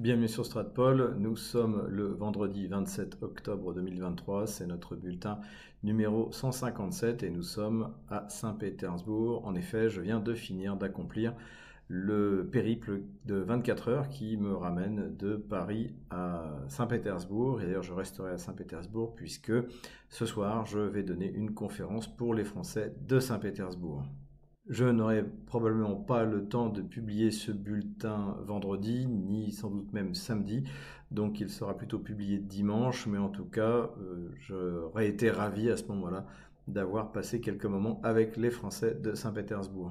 Bienvenue sur Stratpol, nous sommes le vendredi 27 octobre 2023, c'est notre bulletin numéro 157 et nous sommes à Saint-Pétersbourg. En effet, je viens de finir d'accomplir le périple de 24 heures qui me ramène de Paris à Saint-Pétersbourg. Et d'ailleurs, je resterai à Saint-Pétersbourg puisque ce soir, je vais donner une conférence pour les Français de Saint-Pétersbourg. Je n'aurai probablement pas le temps de publier ce bulletin vendredi, ni sans doute même samedi, donc il sera plutôt publié dimanche, mais en tout cas, euh, j'aurais été ravi à ce moment-là d'avoir passé quelques moments avec les Français de Saint-Pétersbourg.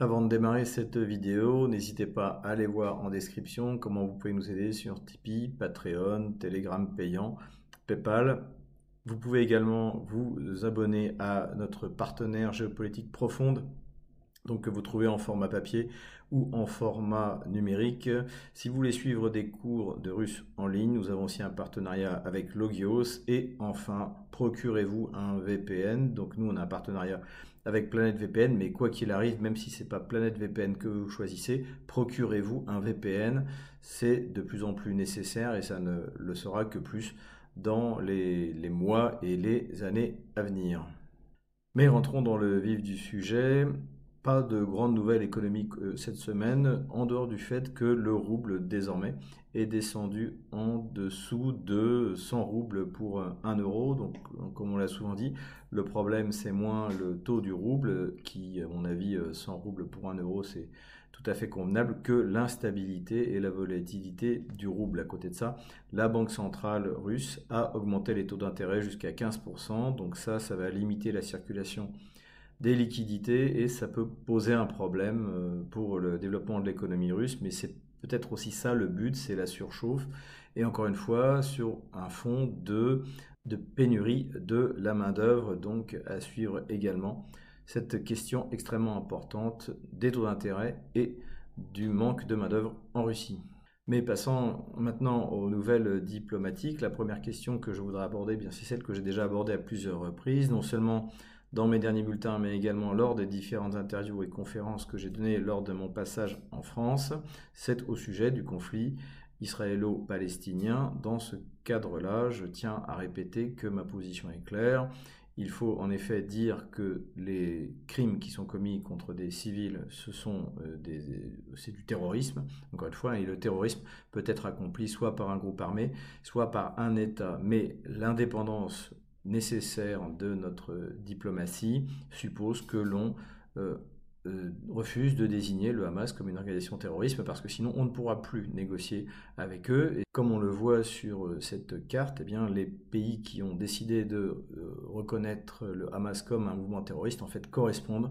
Avant de démarrer cette vidéo, n'hésitez pas à aller voir en description comment vous pouvez nous aider sur Tipeee, Patreon, Telegram payant, PayPal. Vous pouvez également vous abonner à notre partenaire géopolitique profonde donc que vous trouvez en format papier ou en format numérique. Si vous voulez suivre des cours de russe en ligne, nous avons aussi un partenariat avec Logios et enfin, procurez-vous un VPN. Donc nous, on a un partenariat avec Planète VPN, mais quoi qu'il arrive, même si c'est pas Planète VPN que vous choisissez, procurez-vous un VPN. C'est de plus en plus nécessaire et ça ne le sera que plus dans les, les mois et les années à venir. Mais rentrons dans le vif du sujet. Pas de grandes nouvelles économiques euh, cette semaine, en dehors du fait que le rouble désormais est descendu en dessous de 100 roubles pour 1 euro. Donc, comme on l'a souvent dit, le problème c'est moins le taux du rouble, qui, à mon avis, 100 euh, roubles pour 1 euro, c'est tout à fait convenable, que l'instabilité et la volatilité du rouble. À côté de ça, la Banque centrale russe a augmenté les taux d'intérêt jusqu'à 15%. Donc ça, ça va limiter la circulation des liquidités et ça peut poser un problème euh, pour le développement de l'économie russe, mais c'est peut-être aussi ça le but, c'est la surchauffe. Et encore une fois, sur un fond de, de pénurie de la main-d'œuvre, donc à suivre également cette question extrêmement importante des taux d'intérêt et du manque de main-d'œuvre en Russie. Mais passons maintenant aux nouvelles diplomatiques. La première question que je voudrais aborder, c'est celle que j'ai déjà abordée à plusieurs reprises. Non seulement dans mes derniers bulletins, mais également lors des différentes interviews et conférences que j'ai données lors de mon passage en France, c'est au sujet du conflit israélo-palestinien. Dans ce cadre-là, je tiens à répéter que ma position est claire. Il faut en effet dire que les crimes qui sont commis contre des civils, ce sont euh, c'est du terrorisme. Encore une fois, et le terrorisme peut être accompli soit par un groupe armé, soit par un État. Mais l'indépendance nécessaire de notre diplomatie suppose que l'on euh, euh, refuse de désigner le Hamas comme une organisation terroriste parce que sinon on ne pourra plus négocier avec eux. Et comme on le voit sur euh, cette carte, eh bien, les pays qui ont décidé de reconnaître le Hamas comme un mouvement terroriste en fait correspondent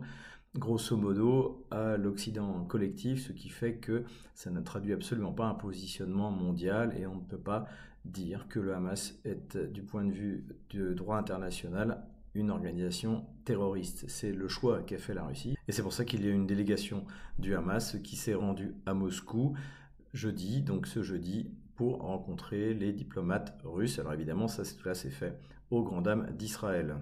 grosso modo à l'Occident collectif, ce qui fait que ça ne traduit absolument pas un positionnement mondial et on ne peut pas dire que le Hamas est, du point de vue du droit international, une organisation terroriste. C'est le choix qu'a fait la Russie. Et c'est pour ça qu'il y a une délégation du Hamas qui s'est rendue à Moscou jeudi, donc ce jeudi, pour rencontrer les diplomates russes. Alors évidemment, ça, là, c'est fait aux grandes dames d'Israël.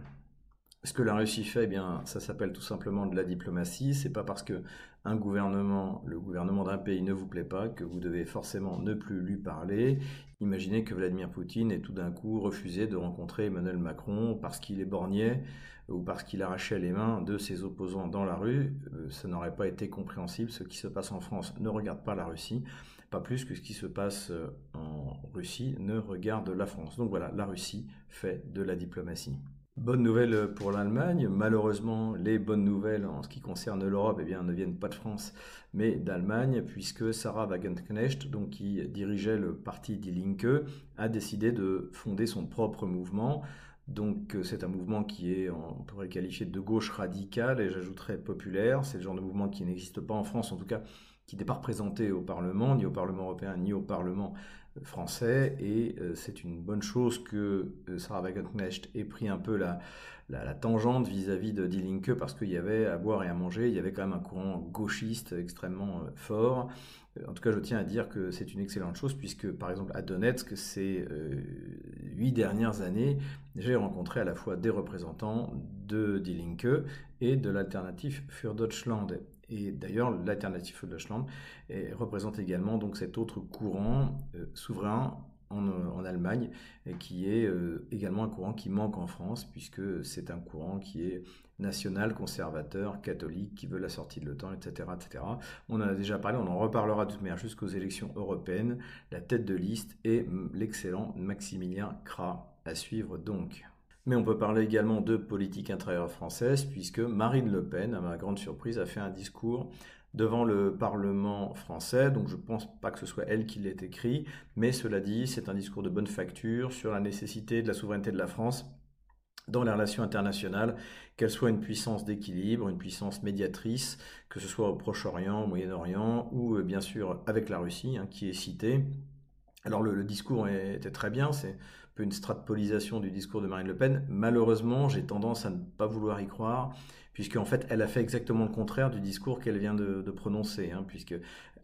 Ce que la Russie fait, eh bien, ça s'appelle tout simplement de la diplomatie. C'est pas parce que un gouvernement, le gouvernement d'un pays ne vous plaît pas que vous devez forcément ne plus lui parler. Imaginez que Vladimir Poutine ait tout d'un coup refusé de rencontrer Emmanuel Macron parce qu'il est bornier ou parce qu'il arrachait les mains de ses opposants dans la rue. Euh, ça n'aurait pas été compréhensible. Ce qui se passe en France ne regarde pas la Russie, pas plus que ce qui se passe euh, en Russie ne regarde la France. Donc voilà, la Russie fait de la diplomatie. Bonne nouvelle pour l'Allemagne. Malheureusement, les bonnes nouvelles en ce qui concerne l'Europe eh bien, ne viennent pas de France, mais d'Allemagne, puisque Sarah Wagenknecht, donc, qui dirigeait le parti Die Linke, a décidé de fonder son propre mouvement. Donc c'est un mouvement qui est, on pourrait qualifier de gauche radicale, et j'ajouterais populaire. C'est le genre de mouvement qui n'existe pas en France, en tout cas qui n'est pas représenté au Parlement, ni au Parlement européen, ni au Parlement français et euh, c'est une bonne chose que euh, Sarah Wagenknecht ait pris un peu la, tangente vis-à-vis de Die Linke parce qu'il y avait à boire et à manger, il y avait quand même un courant gauchiste extrêmement euh, fort. En tout cas, je tiens à dire que c'est une excellente chose puisque, par exemple, à Donetsk, ces huit dernières années, j'ai rencontré à la fois des représentants de Die Linke et de l'alternative für Deutschland. Et d'ailleurs, l'alternative für Deutschland représente également donc cet autre courant souverain en, Allemagne, et qui est également un courant qui manque en France, puisque c'est un courant qui est national, conservateur, catholique, qui veut la sortie de l'OTAN, etc., etc. On en a déjà parlé, on en reparlera de toute manière jusqu'aux élections européennes. La tête de liste est l'excellent Maximilien Kra, à suivre donc. Mais on peut parler également de politique intérieure française, puisque Marine Le Pen, à ma grande surprise, a fait un discours devant le Parlement français. Donc je ne pense pas que ce soit elle qui l'ait écrit, mais cela dit, c'est un discours de bonne facture sur la nécessité de la souveraineté de la France dans les relations internationales, qu'elle soit une puissance d'équilibre, une puissance médiatrice, que ce soit au Proche-Orient, au Moyen-Orient, ou euh, bien sûr avec la Russie, hein, qui est citée. Alors le, discours était très bien, c'est une stratpolisation du discours de Marine Le Pen. Malheureusement, j'ai tendance à ne pas vouloir y croire, puisque en fait, elle a fait exactement le contraire du discours qu'elle vient de, prononcer, hein, puisque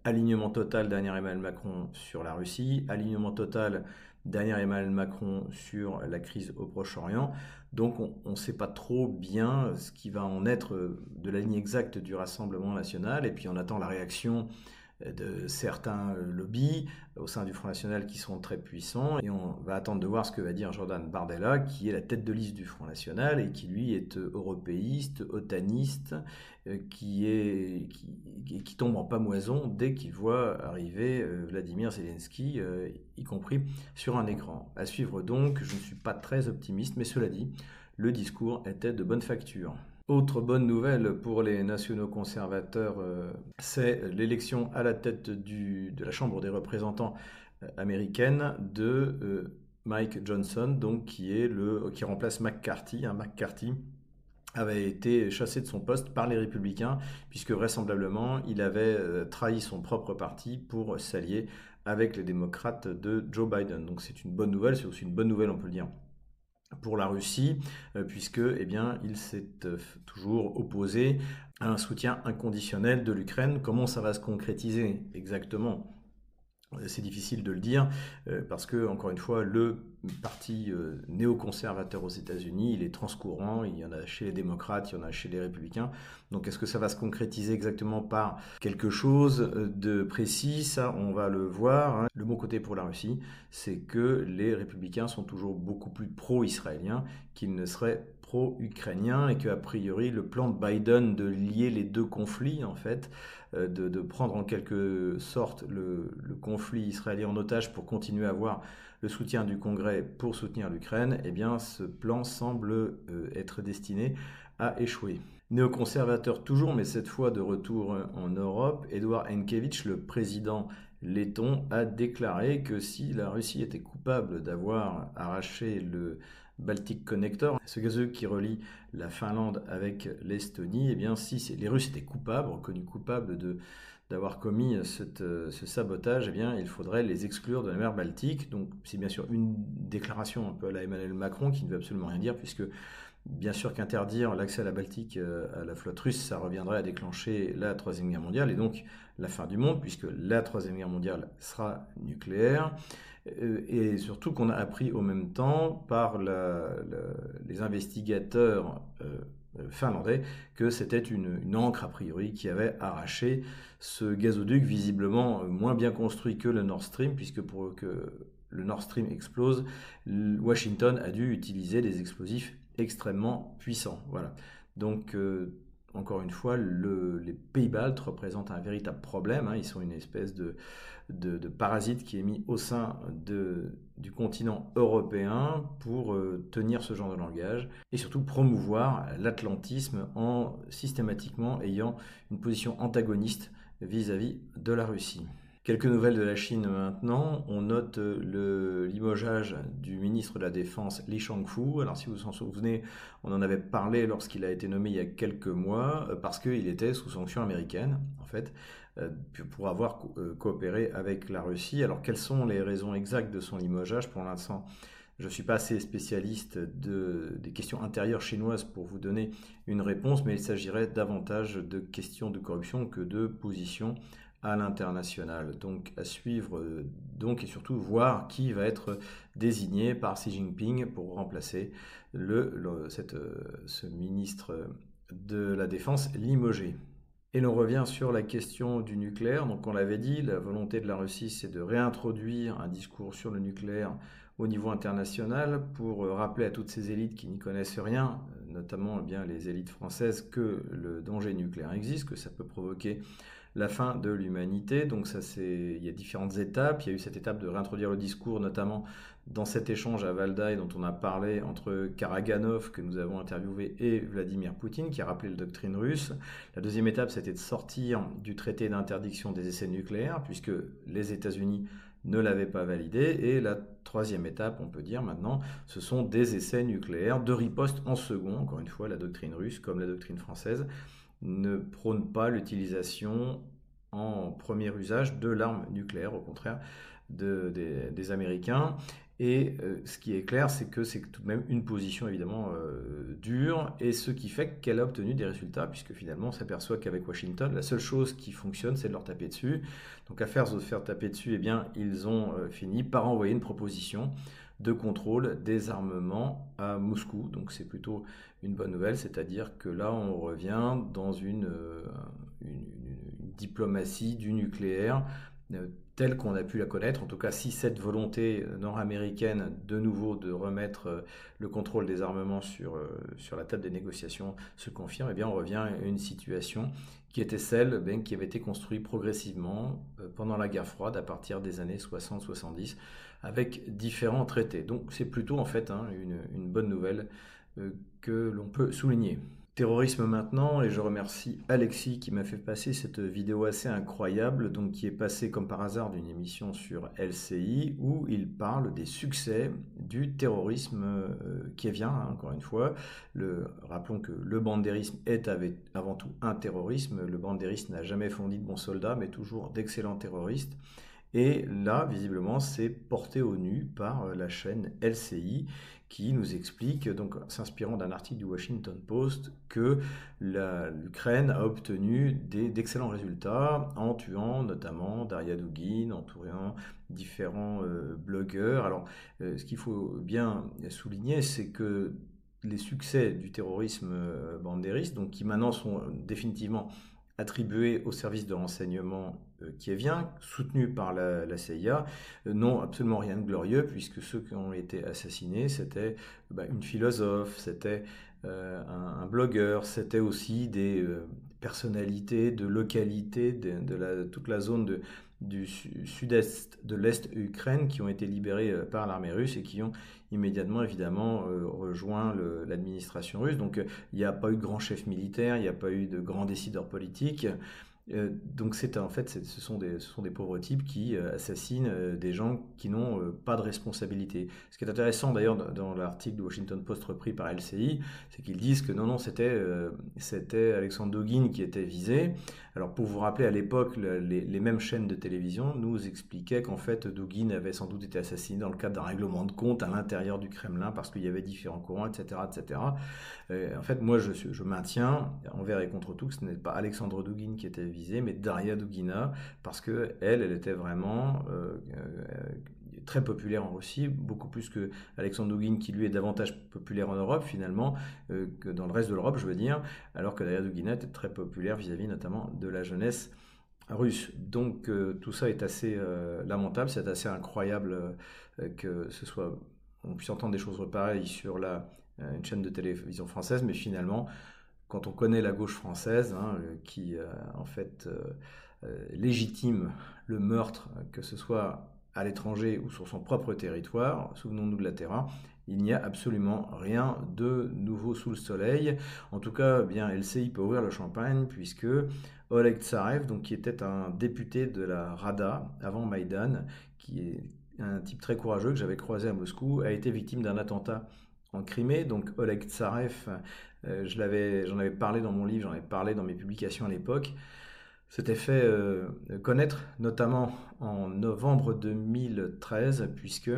alignement total derrière Emmanuel Macron sur la Russie, alignement total derrière Emmanuel Macron sur la crise au Proche-Orient. Donc on ne sait pas trop bien ce qui va en être de la ligne exacte du Rassemblement national, et puis on attend la réaction de certains euh, lobbies au sein du Front National qui sont très puissants. Et on va attendre de voir ce que va dire Jordan Bardella, qui est la tête de liste du Front National et qui lui est euh, européiste, otaniste, euh, qui, est, qui, tombe en pamoison dès qu'il voit arriver Vladimir Zelensky, y compris sur un écran. À suivre donc, je ne suis pas très optimiste, mais cela dit, le discours était de bonne facture. Autre bonne nouvelle pour les nationaux conservateurs, euh, c'est l'élection à la tête de la Chambre des représentants euh, américaine de euh, Mike Johnson, donc qui, est le, qui remplace McCarthy. Hein, McCarthy avait été chassé de son poste par les républicains, puisque vraisemblablement il avait trahi son propre parti pour s'allier avec les démocrates de Joe Biden. Donc c'est une bonne nouvelle, c'est aussi une bonne nouvelle, on peut le dire, pour la Russie, euh, puisque eh il s'est euh, toujours opposé à un soutien inconditionnel de l'Ukraine. Comment ça va se concrétiser exactement? C'est difficile de le dire euh, parce que, encore une fois, le parti euh, néoconservateur aux États-Unis, il est transcourant, il y en a chez les démocrates, il y en a chez les républicains. Donc est-ce que ça va se concrétiser exactement par quelque chose euh, de précis? Ça, on va le voir. Hein. Le bon côté pour la Russie, c'est que les républicains sont toujours beaucoup plus pro-israéliens qu'ils ne seraient pro-ukrainiens et qu'a priori le plan de Biden de lier les deux conflits, en fait, euh, de, prendre en quelque sorte le, conflit israélien en otage pour continuer à avoir le soutien du Congrès pour soutenir l'Ukraine, eh bien ce plan semble euh, être destiné à échouer. Néoconservateur toujours, mais cette fois de retour en Europe, Edouard Enkiewicz, le président letton, a déclaré que si la Russie était coupable d'avoir arraché le Baltic Connector, ce gazoduc qui relie la Finlande avec l'Estonie, eh bien, si les Russes étaient coupables, reconnus coupables de d'avoir commis ce sabotage, eh bien, il faudrait les exclure de la mer Baltique. Donc, c'est bien sûr une déclaration un peu à la Emmanuel Macron qui ne veut absolument rien dire, puisque bien sûr qu'interdire l'accès à la Baltique euh, à la flotte russe, ça reviendrait à déclencher la Troisième Guerre mondiale et donc la fin du monde, puisque la Troisième Guerre mondiale sera nucléaire. Euh, et surtout qu'on a appris au même temps par les investigateurs euh, finlandais que c'était une, une, encre a priori qui avait arraché ce gazoduc visiblement moins bien construit que le Nord Stream puisque pour que le Nord Stream explose, Washington a dû utiliser des explosifs extrêmement puissants. Voilà. Donc euh, encore une fois, les pays baltes représentent un véritable problème. Hein. Ils sont une espèce de, parasite qui est mis au sein du continent européen pour euh, tenir ce genre de langage et surtout promouvoir l'atlantisme en systématiquement ayant une position antagoniste vis à -vis de la Russie. Quelques nouvelles de la Chine maintenant. On note le limogeage du ministre de la Défense Li Shangfu. Alors si vous vous en souvenez, on en avait parlé lorsqu'il a été nommé il y a quelques mois euh, parce qu'il était sous sanction américaine en fait euh, pour avoir euh, coopéré avec la Russie. Alors quelles sont les raisons exactes de son limogeage? Pour l'instant, je ne suis pas assez spécialiste de, des questions intérieures chinoises pour vous donner une réponse, mais il s'agirait davantage de questions de corruption que de positions à l'international. Donc à suivre euh, donc et surtout voir qui va être désigné par Xi Jinping pour remplacer euh, ce ministre de la Défense limogé. Et l'on revient sur la question du nucléaire. Donc on l'avait dit, la volonté de la Russie, c'est de réintroduire un discours sur le nucléaire au niveau international pour euh, rappeler à toutes ces élites qui n'y connaissent rien, euh, notamment eh bien, les élites françaises, que le danger nucléaire existe, que ça peut provoquer la fin de l'humanité. Donc ça, c'est, il y a différentes étapes. Il y a eu cette étape de réintroduire le discours, notamment dans cet échange à Valdaï dont on a parlé entre Karaganov, que nous avons interviewé, et Vladimir Poutine, qui a rappelé la doctrine russe. La deuxième étape, c'était de sortir du traité d'interdiction des essais nucléaires, puisque les États-Unis ne l'avaient pas validé. Et la troisième étape, on peut dire maintenant, ce sont des essais nucléaires de riposte en second. Encore une fois, la doctrine russe, comme la doctrine française, ne prône pas l'utilisation en premier usage de l'arme nucléaire, au contraire des, Américains. Et euh, ce qui est clair, c'est que c'est tout de même une position évidemment euh, dure, et ce qui fait qu'elle a obtenu des résultats, puisque finalement on s'aperçoit qu'avec Washington, la seule chose qui fonctionne, c'est de leur taper dessus. Donc à faire se faire taper dessus, eh bien, ils ont euh, fini par envoyer une proposition de contrôle des armements à Moscou. Donc c'est plutôt une bonne nouvelle, c'est-à-dire que là on revient dans une, une diplomatie du nucléaire telle qu'on a pu la connaître. En tout cas, si cette volonté nord-américaine de nouveau de remettre euh, le contrôle des armements sur, euh, sur la table des négociations se confirme, eh bien on revient à une situation qui était celle ben, qui avait été construite progressivement euh, pendant la guerre froide à partir des années 60-70 avec différents traités. Donc c'est plutôt en fait hein, une, bonne nouvelle que l'on peut souligner. Terrorisme maintenant, et je remercie Alexis qui m'a fait passer cette vidéo assez incroyable, donc qui est passée comme par hasard d'une émission sur LCI, où il parle des succès du terrorisme euh, qui vient, hein, encore une fois. Le, rappelons que le bandérisme est avant tout un terrorisme. Le bandérisme n'a jamais fourni de bons soldats, mais toujours d'excellents terroristes. Et là, visiblement, c'est porté au nu par euh, la chaîne LCI qui nous explique, donc s'inspirant d'un article du Washington Post, que l'Ukraine a obtenu d'excellents résultats en tuant notamment Daria Dugin, en tuant différents euh, blogueurs. Alors, euh, ce qu'il faut bien souligner, c'est que les succès du terrorisme bandériste, donc qui maintenant sont définitivement attribués au service de renseignement qui vient, soutenu par la, CIA, euh, n'ont absolument rien de glorieux, puisque ceux qui ont été assassinés, c'était bah, une philosophe, c'était euh, un, blogueur, c'était aussi des personnalités de localité de, la, toute la zone du sud-est, de l'est Ukraine, qui ont été libérés par l'armée russe et qui ont immédiatement, évidemment, rejoint l'administration russe. Donc, il n'y a pas eu de grand chef militaire, il n'y a pas eu de grands décideurs politiques. Euh, donc c'est en fait ce sont, des, pauvres types qui euh, assassinent euh, des gens qui n'ont pas de responsabilité. Ce qui est intéressant d'ailleurs dans, l'article du Washington Post repris par LCI, c'est qu'ils disent que non non c'était c'était Alexandre Dogin qui était visé. Alors pour vous rappeler à l'époque les, les, mêmes chaînes de télévision nous expliquaient qu'en fait Dogin avait sans doute été assassiné dans le cadre d'un règlement de compte à l'intérieur du Kremlin parce qu'il y avait différents courants etc etc. en fait moi je, je maintiens envers et contre tout que ce n'est pas Alexandre Dogin qui était mais Daria Dugina, parce que elle, elle était vraiment euh, euh, très populaire en Russie, beaucoup plus que Alexandre Dugin, qui lui est davantage populaire en Europe finalement, euh, que dans le reste de l'Europe, je veux dire, alors que Daria Dugina était très populaire vis-à-vis notamment de la jeunesse russe. Donc tout ça est assez lamentable, c'est assez incroyable que ce soit, on puisse entendre des choses pareilles sur la, une chaîne de télévision française, mais finalement, quand on connaît la gauche française, hein, qui euh, en fait euh, euh, légitime le meurtre, que ce soit à l'étranger ou sur son propre territoire, souvenons-nous de la terrain, il n'y a absolument rien de nouveau sous le soleil. En tout cas, eh bien LCI peut ouvrir le champagne puisque Oleg Tsarev, qui était un député de la Rada avant Maïdan, qui est un type très courageux que j'avais croisé à Moscou, a été victime d'un attentat en Crimée. Donc Oleg Tsarev, euh, j'en avais parlé dans mon livre, j'en avais parlé dans mes publications à l'époque, s'était fait euh, connaître notamment en novembre 2013, puisque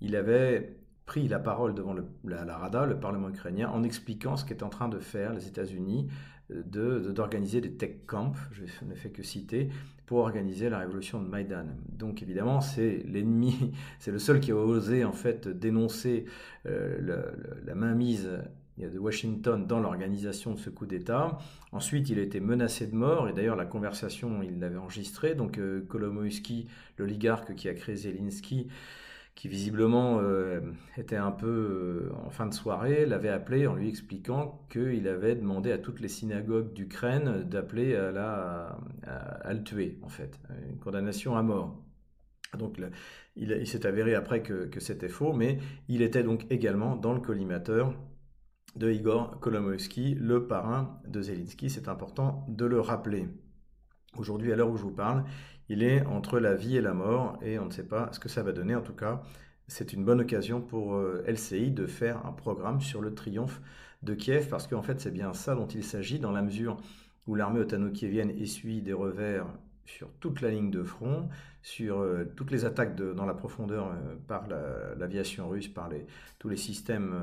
il avait pris la parole devant la, Rada, le Parlement ukrainien, en expliquant ce qu'étaient en train de faire les États-Unis, euh, d'organiser des tech camps, je ne fais que citer, pour organiser la révolution de Maïdan. Donc évidemment, c'est l'ennemi, c'est le seul qui a osé en fait dénoncer la mainmise de Washington dans l'organisation de ce coup d'État. Ensuite, il a été menacé de mort, et d'ailleurs la conversation, il l'avait enregistrée. Donc euh, l'oligarque qui a créé Zelensky, qui visiblement euh, était un peu euh, en fin de soirée, l'avait appelé en lui expliquant qu'il avait demandé à toutes les synagogues d'Ukraine d'appeler à, la, le tuer, en fait, une condamnation à mort. Donc il, s'est avéré après que, c'était faux, mais il était donc également dans le collimateur de Igor Kolomoïski, le parrain de Zelensky. C'est important de le rappeler. Aujourd'hui, à l'heure où je vous parle, il est entre la vie et la mort et on ne sait pas ce que ça va donner. En tout cas, c'est une bonne occasion pour euh, LCI de faire un programme sur le triomphe de Kiev parce qu'en fait, c'est bien ça dont il s'agit dans la mesure où l'armée otano-kievienne essuie des revers sur toute la ligne de front, sur euh, toutes les attaques dans la profondeur euh, par l'aviation russe, par tous les systèmes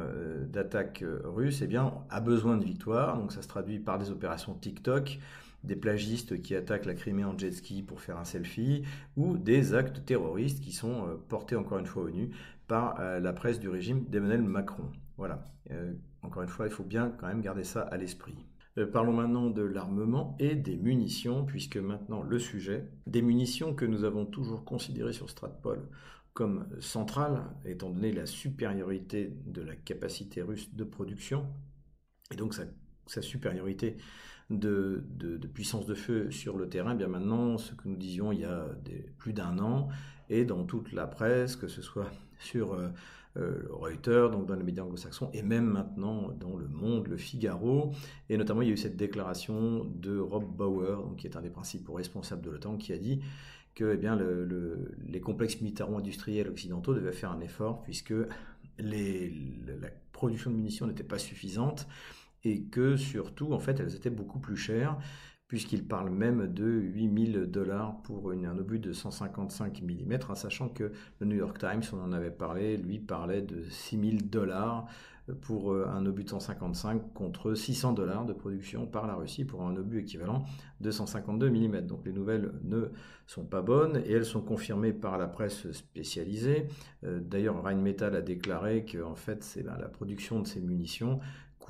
d'attaque russes, eh bien, a besoin de victoire. Donc ça se traduit par des opérations TikTok, des plagistes qui attaquent la Crimée en jet ski pour faire un selfie, ou des actes terroristes qui sont portés encore une fois au nu par la presse du régime d'Emmanuel Macron. Voilà. encore une fois, il faut bien quand même garder ça à l'esprit. Euh, parlons maintenant de l'armement et des munitions, puisque maintenant le sujet, des munitions que nous avons toujours considérées sur Stratpol comme centrales, étant donné la supériorité de la capacité russe de production, et donc sa, supériorité de, puissance de feu sur le terrain, eh bien maintenant, ce que nous disions il y a plus d'un an, et dans toute la presse, que ce soit sur... Euh, euh, Reuters, donc dans les médias anglo-saxons, et même maintenant dans Le Monde, Le Figaro. Et notamment, il y a eu cette déclaration de Rob Bauer, donc, qui est un des principaux responsables de l'OTAN, qui a dit que eh bien, les complexes militaro-industriels occidentaux devaient faire un effort puisque la production de munitions n'était pas suffisante et que surtout, en fait, elles étaient beaucoup plus chères puisqu'il parle même de 8000 dollars pour un obus de 155 mm, en sachant que le New York Times, on en avait parlé, lui parlait de 6000 dollars pour euh, un obus de 155 contre 600 dollars de production par la Russie pour un obus équivalent de 152 mm. Donc les nouvelles ne sont pas bonnes et elles sont confirmées par la presse spécialisée. Euh, d'ailleurs, Rheinmetall a déclaré que en fait, c'est la production de ces munitions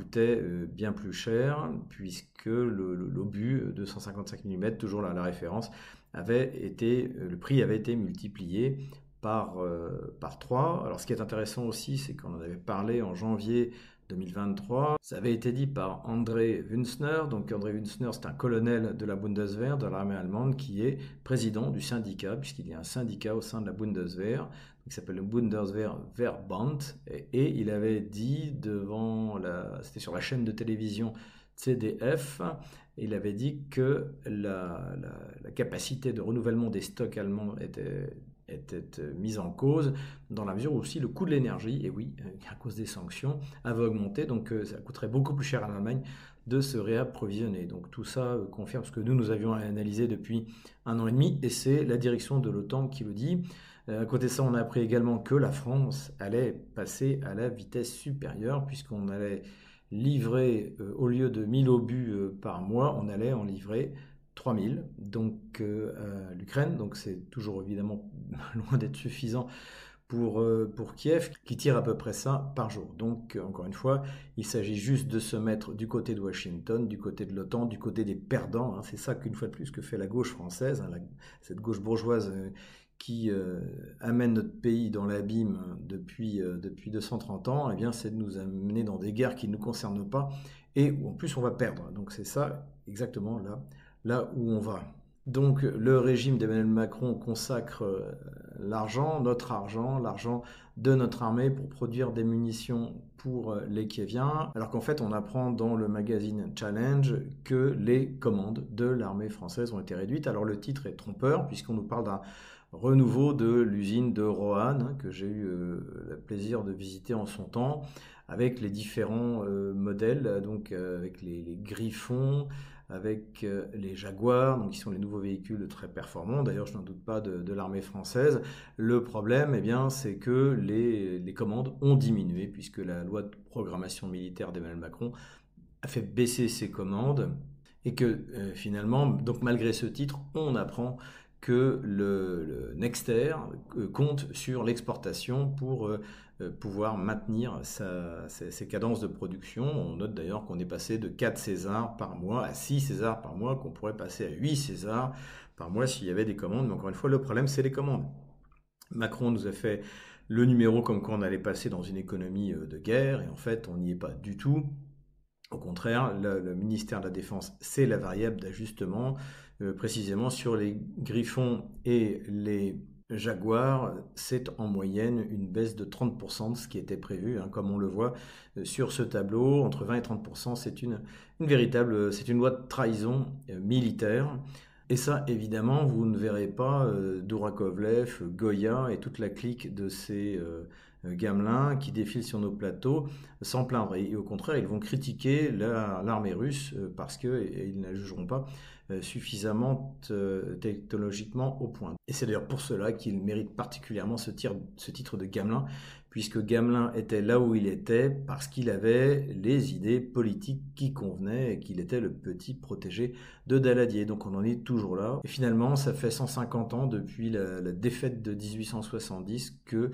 coûtait euh, bien plus cher puisque l'obus de 155 mm, toujours la, la référence, avait été, euh, le prix avait été multiplié par, euh, par 3. Alors ce qui est intéressant aussi, c'est qu'on en avait parlé en janvier 2023. Ça avait été dit par André Wünsner. Donc André Wünsner, c'est un colonel de la Bundeswehr, de l'armée allemande, qui est président du syndicat, puisqu'il y a un syndicat au sein de la Bundeswehr, qui s'appelle le Bundeswehr Verband. Et, il avait dit devant la, c'était sur la chaîne de télévision CDF, il avait dit que la capacité de renouvellement des stocks allemands était était euh, mise en cause dans la mesure où aussi le coût de l'énergie, et oui, euh, à cause des sanctions, avait augmenté, donc euh, ça coûterait beaucoup plus cher à l'Allemagne de se réapprovisionner. Donc tout ça confirme ce que nous, nous avions analysé depuis un an et demi, et c'est la direction de l'OTAN qui le dit. À côté de ça, on a appris également que la France allait passer à la vitesse supérieure, puisqu'on allait livrer, au lieu de 1000 obus par mois, on allait en livrer 3000 donc euh, l'Ukraine, donc c'est toujours évidemment loin d'être suffisant pour, euh, pour Kiev, qui tire à peu près ça par jour. Donc, euh, encore une fois, il s'agit juste de se mettre du côté de Washington, du côté de l'OTAN, du côté des perdants. Hein. C'est ça qu'une fois de plus que fait la gauche française, hein, cette gauche bourgeoise qui amène notre pays dans l'abîme depuis, depuis 230 ans, eh bien, c'est de nous amener dans des guerres qui ne nous concernent pas et où en plus on va perdre. Donc c'est ça exactement là là où on va. Donc le régime d'Emmanuel Macron consacre euh, l'argent, notre argent, l'argent de notre armée pour produire des munitions pour euh, les Kieviens, alors qu'en fait on apprend dans le magazine Challenge que les commandes de l'armée française ont été réduites. Alors le titre est trompeur puisqu'on nous parle d'un renouveau de l'usine de Roanne hein, que j'ai eu euh, le plaisir de visiter en son temps avec les différents modèles, donc avec les, les griffons, avec euh, les Jaguars, donc qui sont les nouveaux véhicules très performants. D'ailleurs, je n'en doute pas de, l'armée française. Le problème, eh bien, c'est que les, commandes ont diminué puisque la loi de programmation militaire d'Emmanuel Macron a fait baisser ses commandes et que euh, finalement, donc malgré ce titre, on apprend que le, Nexter euh, compte sur l'exportation pour pouvoir maintenir ses, cadences de production. On note d'ailleurs qu'on est passé de 4 Césars par mois à 6 Césars par mois, qu'on pourrait passer à 8 Césars par mois s'il y avait des commandes. Mais encore une fois, le problème, c'est les commandes. Macron nous a fait le numéro comme quand on allait passer dans une économie de guerre, et en fait, on n'y est pas du tout. Au contraire, le, ministère de la Défense, c'est la variable d'ajustement. Euh, précisément sur les griffons et les jaguars, c'est en moyenne une baisse de 30% de ce qui était prévu, hein, comme on le voit euh, sur ce tableau. Entre 20 et 30%, c'est une, véritable, c'est une loi de trahison euh, militaire. Et ça, évidemment, vous ne verrez pas Dourakovlev, Goya et toute la clique de ces gamelins qui défilent sur nos plateaux sans plaindre. Et, au contraire, ils vont critiquer l'armée russe parce qu'ils ne la jugeront pas euh, suffisamment euh, technologiquement au point. Et c'est d'ailleurs pour cela qu'il mérite particulièrement ce, titre de Gamelin, puisque Gamelin était là où il était parce qu'il avait les idées politiques qui convenaient et qu'il était le petit protégé de Daladier. Donc on en est toujours là. Et finalement, ça fait 150 ans depuis la, la défaite de 1870 que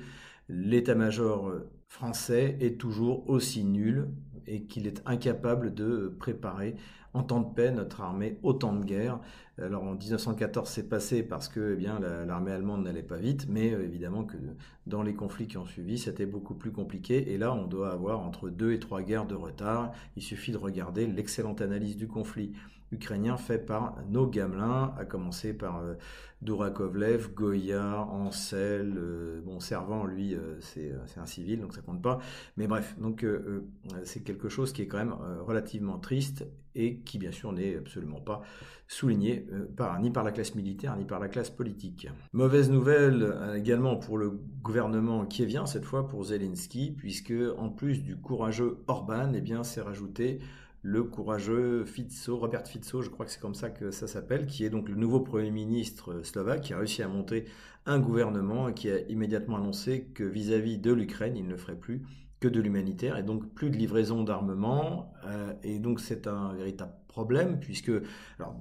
l'état-major français est toujours aussi nul et qu'il est incapable de préparer en temps de paix notre armée au temps de guerre. Alors en 1914 c'est passé parce que eh bien l'armée allemande n'allait pas vite, mais euh, évidemment que dans les conflits qui ont suivi c'était beaucoup plus compliqué. Et là on doit avoir entre deux et trois guerres de retard. Il suffit de regarder l'excellente analyse du conflit ukrainien fait par nos gamelins, à commencer par euh, Dourakovlev, Goya, Ansel, euh, bon Servant lui euh, c'est un civil donc ça compte pas, mais bref donc c'est quelque chose qui est quand même relativement triste et qui bien sûr n'est absolument pas souligné par, ni par la classe militaire ni par la classe politique. Mauvaise nouvelle également pour le gouvernement qui vient cette fois pour Zelensky puisque en plus du courageux Orban, eh bien c'est rajouté le courageux Fico, Robert Fico, je crois que c'est comme ça que ça s'appelle, qui est donc le nouveau Premier ministre slovaque, qui a réussi à monter un gouvernement et qui a immédiatement annoncé que vis-à-vis de l'Ukraine, il ne ferait plus que de l'humanitaire et donc plus de livraison d'armement. Euh, et donc c'est un véritable puisque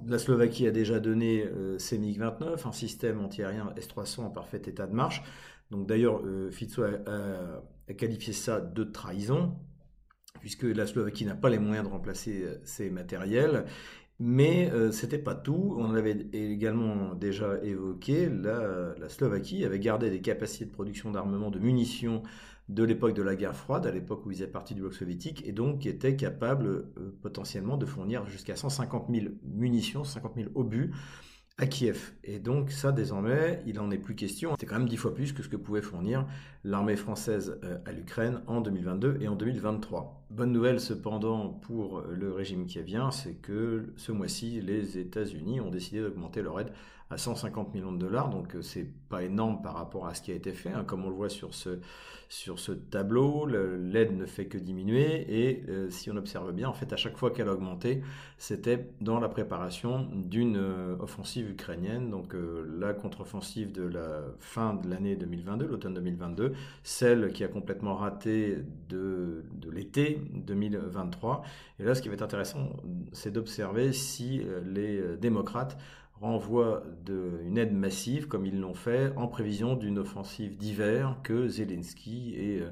la Slovaquie a déjà donné euh, ses MiG-29, un système antiaérien S-300 en parfait état de marche. Donc d'ailleurs, euh, Fico a qualifié ça de trahison puisque la Slovaquie n'a pas les moyens de remplacer euh, ces matériels. Mais euh, ce n'était pas tout. On avait également déjà évoqué, la, la, Slovaquie avait gardé des capacités de production d'armement, de munitions de l'époque de la guerre froide, à l'époque où ils étaient partis du bloc soviétique, et donc était capable euh, potentiellement de fournir jusqu'à 150 000 munitions, 50 000 obus à Kiev. Et donc ça, désormais, il n'en est plus question. C'est quand même dix fois plus que ce que pouvait fournir l'armée française euh, à l'Ukraine en 2022 et en 2023. Bonne nouvelle cependant pour le régime qui vient, c'est que ce mois-ci, les États-Unis ont décidé d'augmenter leur aide à 150 millions de dollars, donc euh, c'est pas énorme par rapport à ce qui a été fait, hein. comme on le voit sur ce, sur ce tableau, l'aide ne fait que diminuer, et euh, si on observe bien, en fait, à chaque fois qu'elle a augmenté, c'était dans la préparation d'une euh, offensive ukrainienne, donc la contre-offensive de la fin de l'année 2022, l'automne 2022, celle qui a complètement raté de, de l'été 2023, et là, ce qui va être intéressant, c'est d'observer si les démocrates renvoie une aide massive, comme ils l'ont fait, en prévision d'une offensive d'hiver que Zelensky et, euh,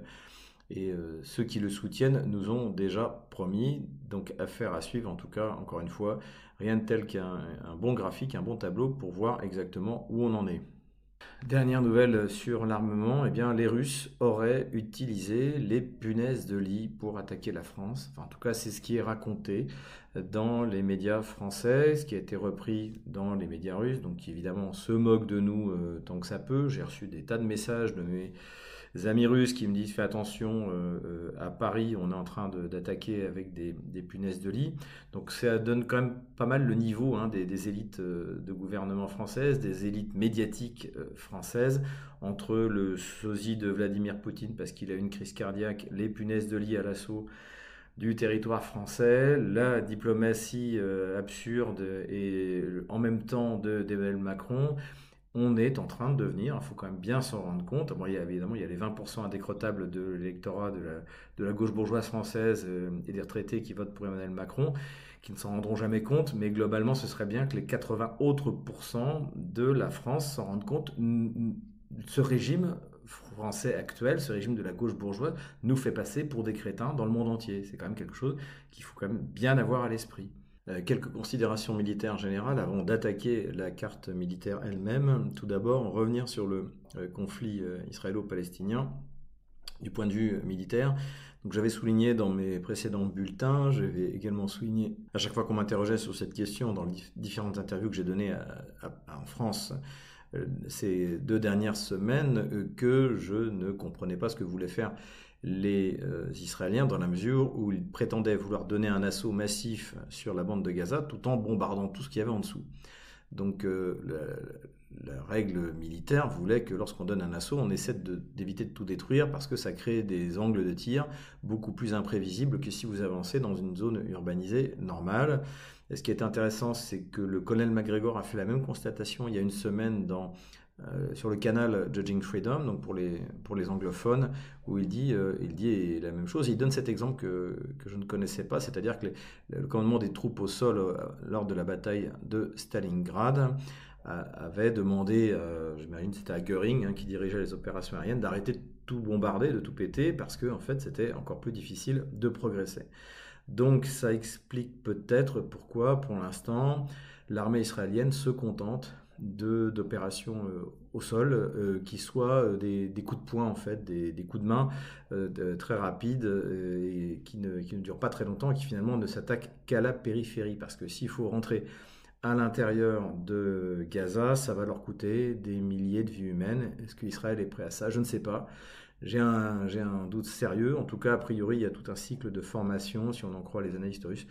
et euh, ceux qui le soutiennent nous ont déjà promis. Donc affaire à suivre, en tout cas, encore une fois, rien de tel qu'un bon graphique, un bon tableau pour voir exactement où on en est. Dernière nouvelle sur l'armement, eh bien, les Russes auraient utilisé les punaises de lit pour attaquer la France. En tout cas, c'est ce qui est raconté dans les médias français, ce qui a été repris dans les médias russes, donc qui évidemment se moquent de nous euh, tant que ça peut. J'ai reçu des tas de messages de mes amis russes qui me disent fais attention, euh, euh, à Paris, on est en train d'attaquer avec des, punaises de lit. Donc ça donne quand même pas mal le niveau hein, des, élites euh, de gouvernement françaises, des élites médiatiques françaises, entre le sosie de Vladimir Poutine parce qu'il a une crise cardiaque, les punaises de lit à l'assaut du territoire français, la diplomatie absurde et en même temps d'Emmanuel Macron on est en train de devenir, il faut quand même bien s'en rendre compte, bon, il y a, évidemment il y a les 20% indécrottables de l'électorat de la, de la, gauche bourgeoise française euh, et des retraités qui votent pour Emmanuel Macron, qui ne s'en rendront jamais compte, mais globalement ce serait bien que les 80 autres pourcents de la France s'en rendent compte. Ce régime français actuel, ce régime de la gauche bourgeoise, nous fait passer pour des crétins dans le monde entier. C'est quand même quelque chose qu'il faut quand même bien avoir à l'esprit. Euh, quelques considérations militaires générales avant d'attaquer la carte militaire elle-même. Tout d'abord, revenir sur le euh, conflit euh, israélo-palestinien du point de vue militaire. J'avais souligné dans mes précédents bulletins, j'avais également souligné à chaque fois qu'on m'interrogeait sur cette question dans différentes interviews que j'ai données en France ces deux dernières semaines que je ne comprenais pas ce que voulait faire les euh, Israéliens dans la mesure où ils prétendaient vouloir donner un assaut massif sur la bande de Gaza tout en bombardant tout ce qu'il y avait en dessous. Donc euh, la, règle militaire voulait que lorsqu'on donne un assaut, on essaie d'éviter de, tout détruire parce que ça crée des angles de tir beaucoup plus imprévisibles que si vous avancez dans une zone urbanisée normale. Et ce qui est intéressant, c'est que le colonel McGregor a fait la même constatation il y a une semaine dans euh, sur le canal Judging Freedom, donc pour les, pour les anglophones, où il dit, euh, il dit la même chose. Il donne cet exemple que, que je ne connaissais pas, c'est-à-dire que le commandement des troupes au sol euh, lors de la bataille de Stalingrad avait demandé, j'imagine c'était à Göring hein, qui dirigeait les opérations aériennes, d'arrêter de tout bombarder, de tout péter, parce que en fait c'était encore plus difficile de progresser. Donc ça explique peut-être pourquoi, pour l'instant, l'armée israélienne se contente d'opérations euh, au sol euh, qui soient euh, des, coups de poing en fait, des, coups de main très rapides et qui ne, qui ne, durent pas très longtemps et qui finalement ne s'attaquent qu'à la périphérie parce que s'il faut rentrer à l'intérieur de Gaza, ça va leur coûter des milliers de vies humaines. Est-ce qu'Israël est prêt à ça? Je ne sais pas. J'ai un, un doute sérieux. En tout cas, a priori, il y a tout un cycle de formation, si on en croit les analystes russes,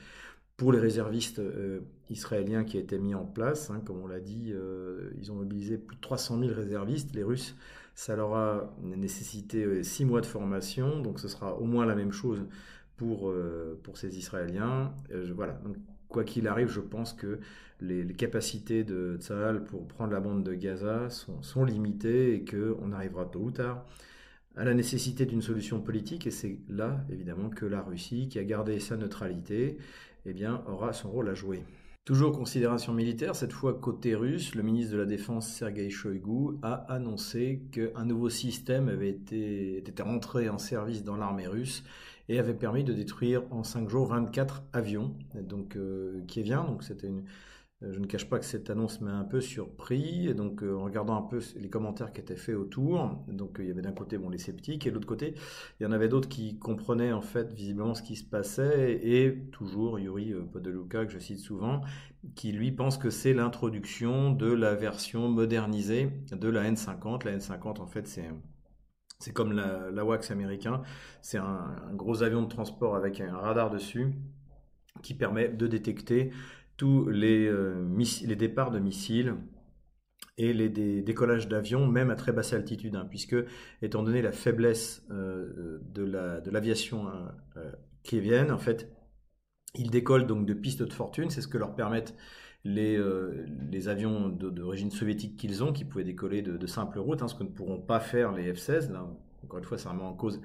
pour les réservistes euh, israéliens qui a été mis en place. Hein, comme on l'a dit, euh, ils ont mobilisé plus de 300 000 réservistes. Les Russes, ça leur a nécessité euh, six mois de formation, donc ce sera au moins la même chose pour, pour ces Israéliens. voilà. Quoi qu'il arrive, je pense que les, capacités de Tzahal pour prendre la bande de Gaza sont, sont limitées et qu'on arrivera tôt ou tard à la nécessité d'une solution politique, et c'est là, évidemment, que la Russie, qui a gardé sa neutralité, eh bien, aura son rôle à jouer. Toujours considération militaire, cette fois côté russe, le ministre de la Défense Sergei Shoigu a annoncé qu'un nouveau système avait été, était rentré en service dans l'armée russe et avait permis de détruire en 5 jours 24 avions, donc euh, qui bien, donc c'était une, je ne cache pas que cette annonce m'a un peu surpris. Donc, euh, en regardant un peu les commentaires qui étaient faits autour, donc il y avait d'un côté bon, les sceptiques et de l'autre côté, il y en avait d'autres qui comprenaient en fait visiblement ce qui se passait. Et toujours Yuri euh, Podeluka, que je cite souvent, qui lui pense que c'est l'introduction de la version modernisée de la N50. La N50, en fait, c'est c'est comme la, la, américain. C'est un gros avion de transport avec un radar dessus qui permet de détecter tous les, euh, les départs de missiles et les décollages d'avions, même à très basse altitude, hein, puisque, étant donné la faiblesse euh, de l'aviation la, euh, en fait, ils décollent donc de pistes de fortune, c'est ce que leur permettent les, les avions d'origine soviétique qu'ils ont, qui pouvaient décoller de, simples routes, hein, ce que ne pourront pas faire les F-16. Encore une fois, ça remet en cause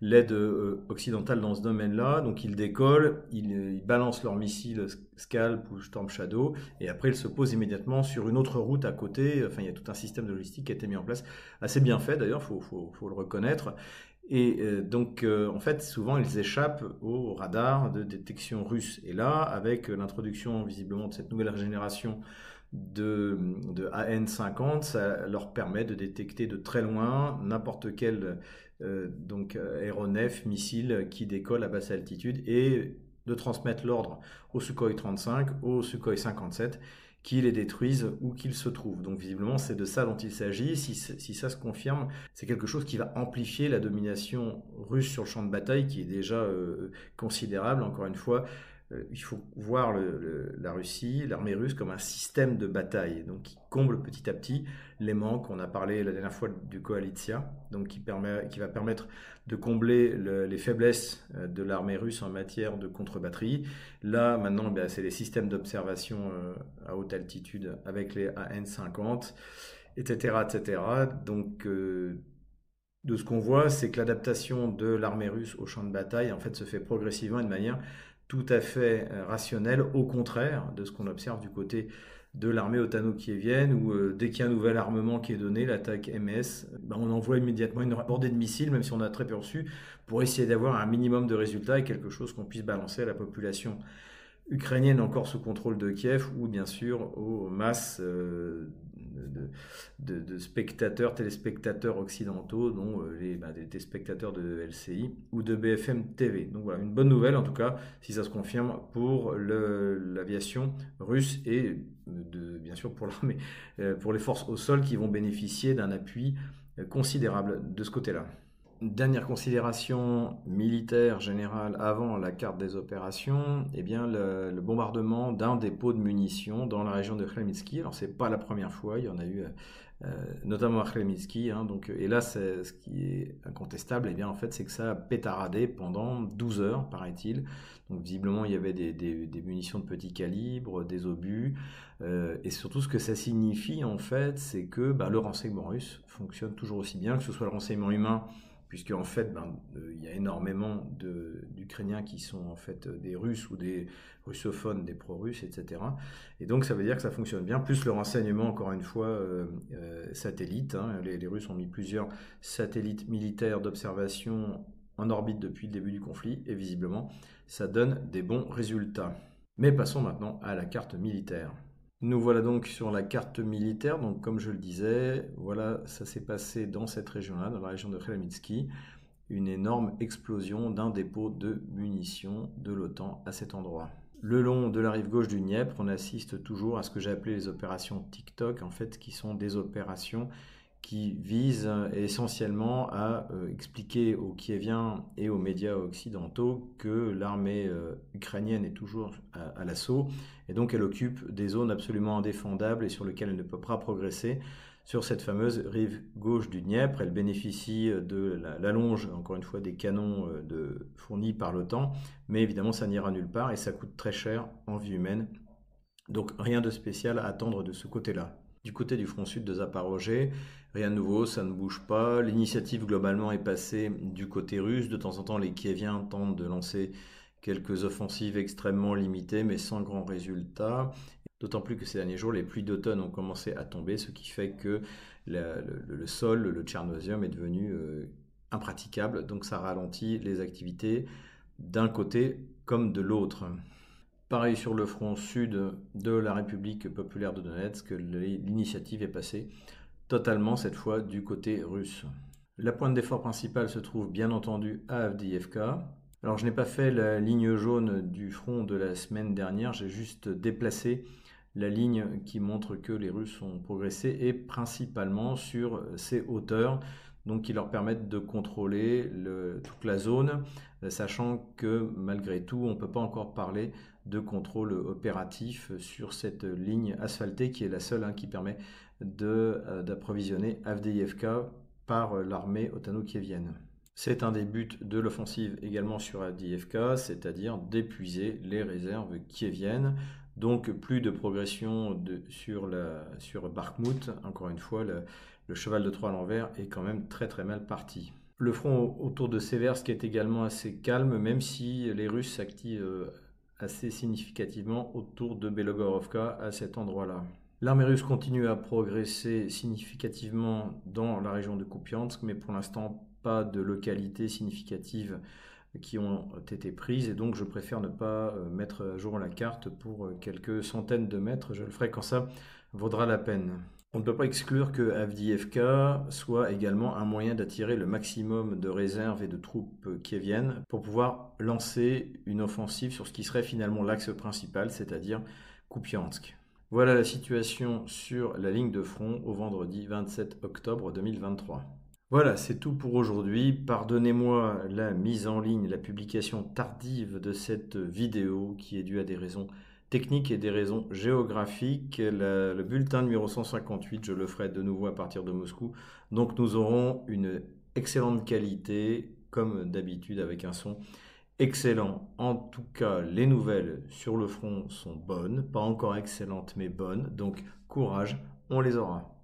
l'aide euh, occidentale dans ce domaine-là. Donc ils décollent, ils, balancent leurs missiles Scalp ou Storm Shadow, et après ils se posent immédiatement sur une autre route à côté. Enfin, il y a tout un système de logistique qui a été mis en place, assez bien fait d'ailleurs, il faut, le reconnaître. Et euh, donc, euh, en fait, souvent, ils échappent au radar de détection russe. Et là, avec l'introduction visiblement de cette nouvelle génération de, de, AN50, ça leur permet de détecter de très loin n'importe quel euh, donc euh, aéronef, missile qui décolle à basse altitude et de transmettre l'ordre au Sukhoi 35, au Sukhoi 57 qui les détruisent où qu'ils se trouvent. Donc visiblement, c'est de ça dont il s'agit. Si, si, ça se confirme, c'est quelque chose qui va amplifier la domination russe sur le champ de bataille, qui est déjà euh, considérable. Encore une fois, il faut voir la Russie, l'armée russe, comme un système de bataille, donc qui comble petit à petit les manques. On a parlé la dernière fois du Koalitia, donc qui, permet, qui va permettre de combler les faiblesses euh, de l'armée russe en matière de contre-batterie. Là, maintenant, ben, c'est les systèmes d'observation euh, à haute altitude avec les AN-50. etc. etc. Donc, euh, de ce qu'on voit, c'est que l'adaptation de l'armée russe au champ de bataille, en fait, se fait progressivement et de manière tout à fait euh, rationnelle, au contraire de ce qu'on observe du côté de l'armée otano-kievienne, où euh, dès qu'il y a un nouvel armement qui est donné, l'attaque MS, ben, on envoie immédiatement une bordée de missiles, même si on a très peu reçu, pour essayer d'avoir un minimum de résultats et quelque chose qu'on puisse balancer à la population ukrainienne encore sous contrôle de Kiev, ou bien sûr aux masses euh, de, spectateurs, téléspectateurs occidentaux, dont euh, les, bah, des, spectateurs de LCI ou de BFM TV. Donc voilà, une bonne nouvelle en tout cas, si ça se confirme pour l'aviation russe et de, bien sûr pour l'armée, euh, pour les forces au sol qui vont bénéficier d'un appui euh, considérable de ce côté-là. Dernière considération militaire générale avant la carte des opérations, eh bien le, bombardement d'un dépôt de munitions dans la région de Khmelnytsky. Alors c'est pas la première fois, il y en a eu euh, notamment à Khmelnytsky. Hein, donc, et là, ce qui est incontestable, eh bien en fait, c'est que ça a pétaradé pendant 12 heures, paraît-il. Donc visiblement, il y avait des, munitions de petit calibre, des obus. Euh, et surtout, ce que ça signifie, en fait, c'est que bah, le renseignement russe fonctionne toujours aussi bien, que ce soit le renseignement humain puisque en fait, ben, euh, il y a énormément d'Ukrainiens qui sont en fait euh, des Russes ou des russophones, des pro-russes, etc. Et donc, ça veut dire que ça fonctionne bien. Plus le renseignement, encore une fois, euh, satellite. Hein. les, Russes ont mis plusieurs satellites militaires d'observation en orbite depuis le début du conflit, et visiblement, ça donne des bons résultats. Mais passons maintenant à la carte militaire. Nous voilà donc sur la carte militaire. Donc, comme je le disais, voilà, ça s'est passé dans cette région-là, dans la région de Khmelnytsky, une énorme explosion d'un dépôt de munitions de l'OTAN à cet endroit. Le long de la rive gauche du Dniepr, on assiste toujours à ce que j'ai appelé les opérations TikTok, en fait, qui sont des opérations qui vise essentiellement à euh, expliquer aux Kieviens et aux médias occidentaux que l'armée euh, ukrainienne est toujours à, l'assaut et donc elle occupe des zones absolument indéfendables et sur lesquelles elle ne peut pas progresser. Sur cette fameuse rive gauche du Dniepr, elle bénéficie de l'allonge, encore une fois, des canons euh, fournis par l'OTAN, mais évidemment ça n'ira nulle part et ça coûte très cher en vie humaine. Donc rien de spécial à attendre de ce côté-là. Du côté du front sud de Zaporozhye, rien de nouveau, ça ne bouge pas. L'initiative globalement est passée du côté russe. De temps en temps, les Kieviens tentent de lancer quelques offensives extrêmement limitées, mais sans grand résultat. D'autant plus que ces derniers jours, les pluies d'automne ont commencé à tomber, ce qui fait que le, sol, le Tchernosium, est devenu euh, impraticable. Donc ça ralentit les activités d'un côté comme de l'autre. Pareil sur le front sud de la République populaire de Donetsk, l'initiative est passée totalement cette fois du côté russe. La pointe d'effort principale se trouve bien entendu à Avdiivka. Alors je n'ai pas fait la ligne jaune du front de la semaine dernière, j'ai juste déplacé la ligne qui montre que les Russes ont progressé et principalement sur ces hauteurs donc qui leur permettent de contrôler toute la zone, sachant que malgré tout, on ne peut pas encore parler de contrôle opératif sur cette ligne asphaltée qui est la seule hein, qui permet euh, d'approvisionner Avdiivka par l'armée otano-kievienne. C'est un des buts de l'offensive également sur Avdiivka, c'est-à-dire d'épuiser les réserves kieviennes. Donc plus de progression sur, la. Encore une fois, le cheval de Troie à l'envers est quand même très très mal parti. Le front autour de Seversk est également assez calme, même si les Russes s'activent euh, assez significativement autour de Belogorovka à cet endroit-là. L'armée russe continue à progresser significativement dans la région de Kupiansk, mais pour l'instant pas de localités significatives qui ont été prises et donc je préfère ne pas euh, mettre à jour la carte pour euh, quelques centaines de mètres. Je le ferai quand ça vaudra la peine. On ne peut pas exclure que Avdiivka soit également un moyen d'attirer le maximum de réserves et de troupes qui viennent pour pouvoir lancer une offensive sur ce qui serait finalement l'axe principal, c'est-à-dire Kupiansk. Voilà la situation sur la ligne de front au vendredi 27 octobre 2023. Voilà, c'est tout pour aujourd'hui. Pardonnez-moi la mise en ligne, la publication tardive de cette vidéo qui est due à des raisons techniques et des raisons géographiques. le bulletin numéro 158, je le ferai de nouveau à partir de Moscou. Donc nous aurons une excellente qualité, comme d'habitude, avec un son excellent. En tout cas, les nouvelles sur le front sont bonnes, pas encore excellentes, mais bonnes. Donc courage, on les aura.